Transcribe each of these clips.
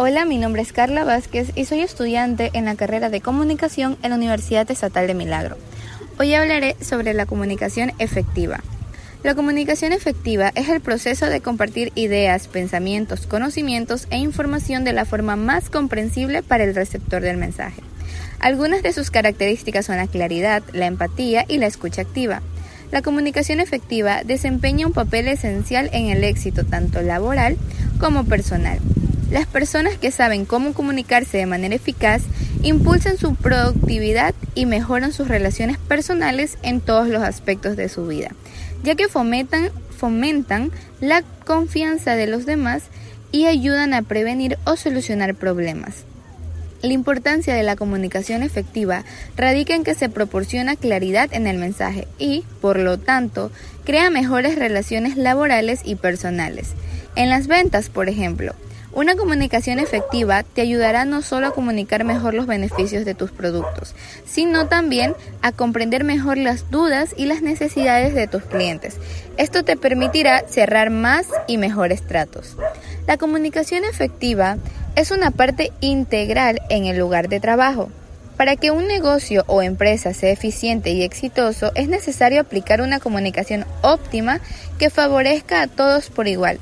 Hola, mi nombre es Carla Vázquez y soy estudiante en la carrera de comunicación en la Universidad Estatal de Milagro. Hoy hablaré sobre la comunicación efectiva. La comunicación efectiva es el proceso de compartir ideas, pensamientos, conocimientos e información de la forma más comprensible para el receptor del mensaje. Algunas de sus características son la claridad, la empatía y la escucha activa. La comunicación efectiva desempeña un papel esencial en el éxito tanto laboral como personal. Las personas que saben cómo comunicarse de manera eficaz impulsan su productividad y mejoran sus relaciones personales en todos los aspectos de su vida, ya que fomentan, la confianza de los demás y ayudan a prevenir o solucionar problemas. La importancia de la comunicación efectiva radica en que se proporciona claridad en el mensaje y, por lo tanto, crea mejores relaciones laborales y personales. En las ventas, por ejemplo, una comunicación efectiva te ayudará no solo a comunicar mejor los beneficios de tus productos, sino también a comprender mejor las dudas y las necesidades de tus clientes. Esto te permitirá cerrar más y mejores tratos. La comunicación efectiva es una parte integral en el lugar de trabajo. Para que un negocio o empresa sea eficiente y exitoso es necesario aplicar una comunicación óptima que favorezca a todos por igual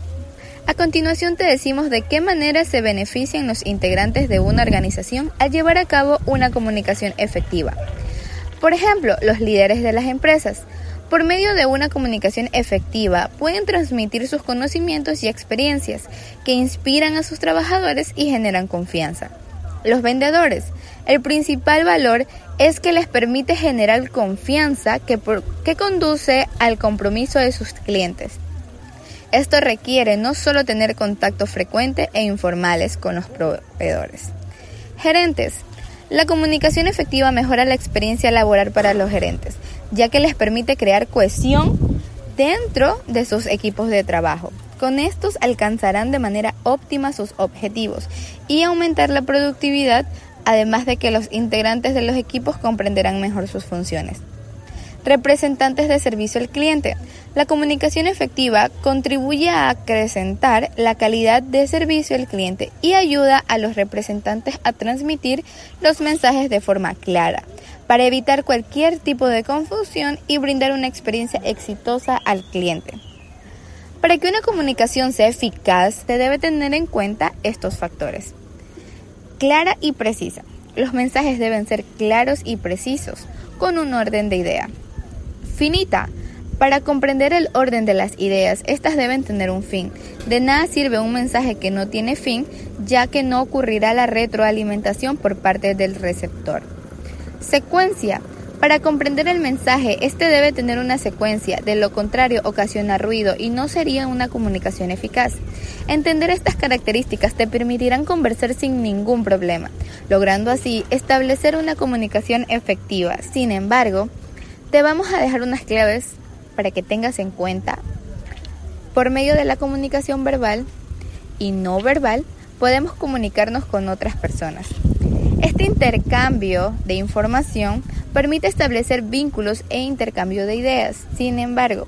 a continuación te decimos de qué manera se benefician los integrantes de una organización al llevar a cabo una comunicación efectiva. Por ejemplo, los líderes de las empresas. Por medio de una comunicación efectiva pueden transmitir sus conocimientos y experiencias que inspiran a sus trabajadores y generan confianza. Los vendedores. El principal valor es que les permite generar confianza que, que conduce al compromiso de sus clientes. Esto requiere no solo tener contacto frecuente e informales con los proveedores. Gerentes. La comunicación efectiva mejora la experiencia laboral para los gerentes, ya que les permite crear cohesión dentro de sus equipos de trabajo. Con estos alcanzarán de manera óptima sus objetivos y aumentar la productividad, además de que los integrantes de los equipos comprenderán mejor sus funciones. Representantes de servicio al cliente. La comunicación efectiva contribuye a acrecentar la calidad de servicio al cliente y ayuda a los representantes a transmitir los mensajes de forma clara para evitar cualquier tipo de confusión y brindar una experiencia exitosa al cliente. Para que una comunicación sea eficaz, se debe tener en cuenta estos factores. Clara y precisa. Los mensajes deben ser claros y precisos, con un orden de idea finita. Para comprender el orden de las ideas, estas deben tener un fin. De nada sirve un mensaje que no tiene fin, ya que no ocurrirá la retroalimentación por parte del receptor. Secuencia. Para comprender el mensaje, este debe tener una secuencia, de lo contrario ocasiona ruido y no sería una comunicación eficaz. Entender estas características te permitirán conversar sin ningún problema, logrando así establecer una comunicación efectiva. Sin embargo, te vamos a dejar unas claves para que tengas en cuenta. Por medio de la comunicación verbal y no verbal, podemos comunicarnos con otras personas. Este intercambio de información permite establecer vínculos e intercambio de ideas. Sin embargo,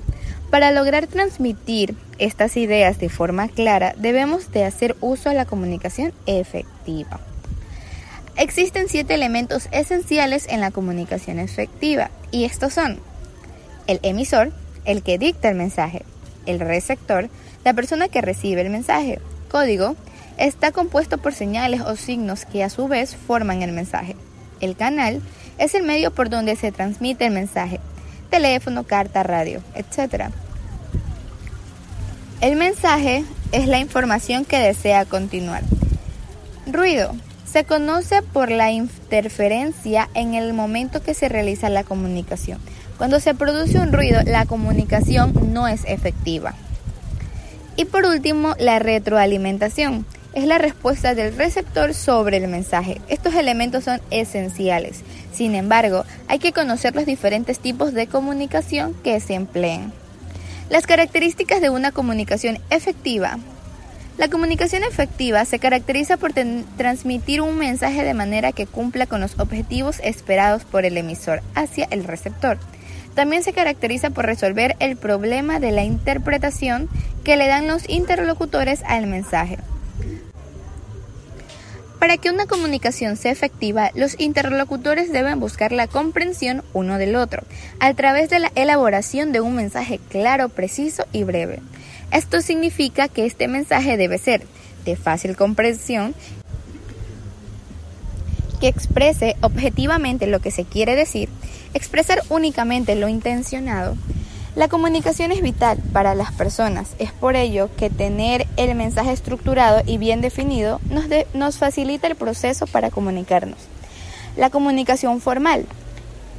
para lograr transmitir estas ideas de forma clara, debemos de hacer uso de la comunicación efectiva. Existen siete elementos esenciales en la comunicación efectiva y estos son el emisor, el que dicta el mensaje, el receptor, la persona que recibe el mensaje. Código está compuesto por señales o signos que a su vez forman el mensaje. El canal es el medio por donde se transmite el mensaje, teléfono, carta, radio, etc. El mensaje es la información que desea continuar. Ruido se conoce por la interferencia en el momento que se realiza la comunicación. Cuando se produce un ruido, la comunicación no es efectiva. Y por último, la retroalimentación. Es la respuesta del receptor sobre el mensaje. Estos elementos son esenciales. Sin embargo, hay que conocer los diferentes tipos de comunicación que se emplean. Las características de una comunicación efectiva la comunicación efectiva se caracteriza por transmitir un mensaje de manera que cumpla con los objetivos esperados por el emisor hacia el receptor. También se caracteriza por resolver el problema de la interpretación que le dan los interlocutores al mensaje. Para que una comunicación sea efectiva, los interlocutores deben buscar la comprensión uno del otro, a través de la elaboración de un mensaje claro, preciso y breve. Esto significa que este mensaje debe ser de fácil comprensión, que exprese objetivamente lo que se quiere decir, expresar únicamente lo intencionado, la comunicación es vital para las personas, es por ello que tener el mensaje estructurado y bien definido nos, nos facilita el proceso para comunicarnos. La comunicación formal.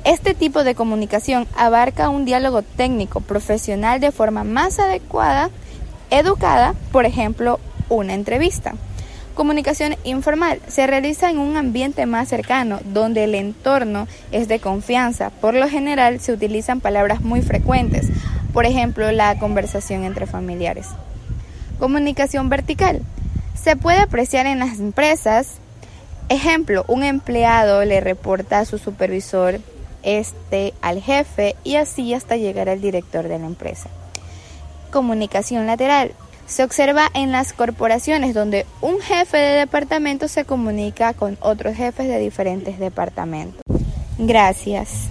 Este tipo de comunicación abarca un diálogo técnico profesional de forma más adecuada, educada, por ejemplo, una entrevista. Comunicación informal se realiza en un ambiente más cercano, donde el entorno es de confianza. Por lo general se utilizan palabras muy frecuentes, por ejemplo, la conversación entre familiares. Comunicación vertical. Se puede apreciar en las empresas. Ejemplo, un empleado le reporta a su supervisor, este al jefe y así hasta llegar al director de la empresa. Comunicación lateral se observa en las corporaciones donde un jefe de departamento se comunica con otros jefes de diferentes departamentos. Gracias.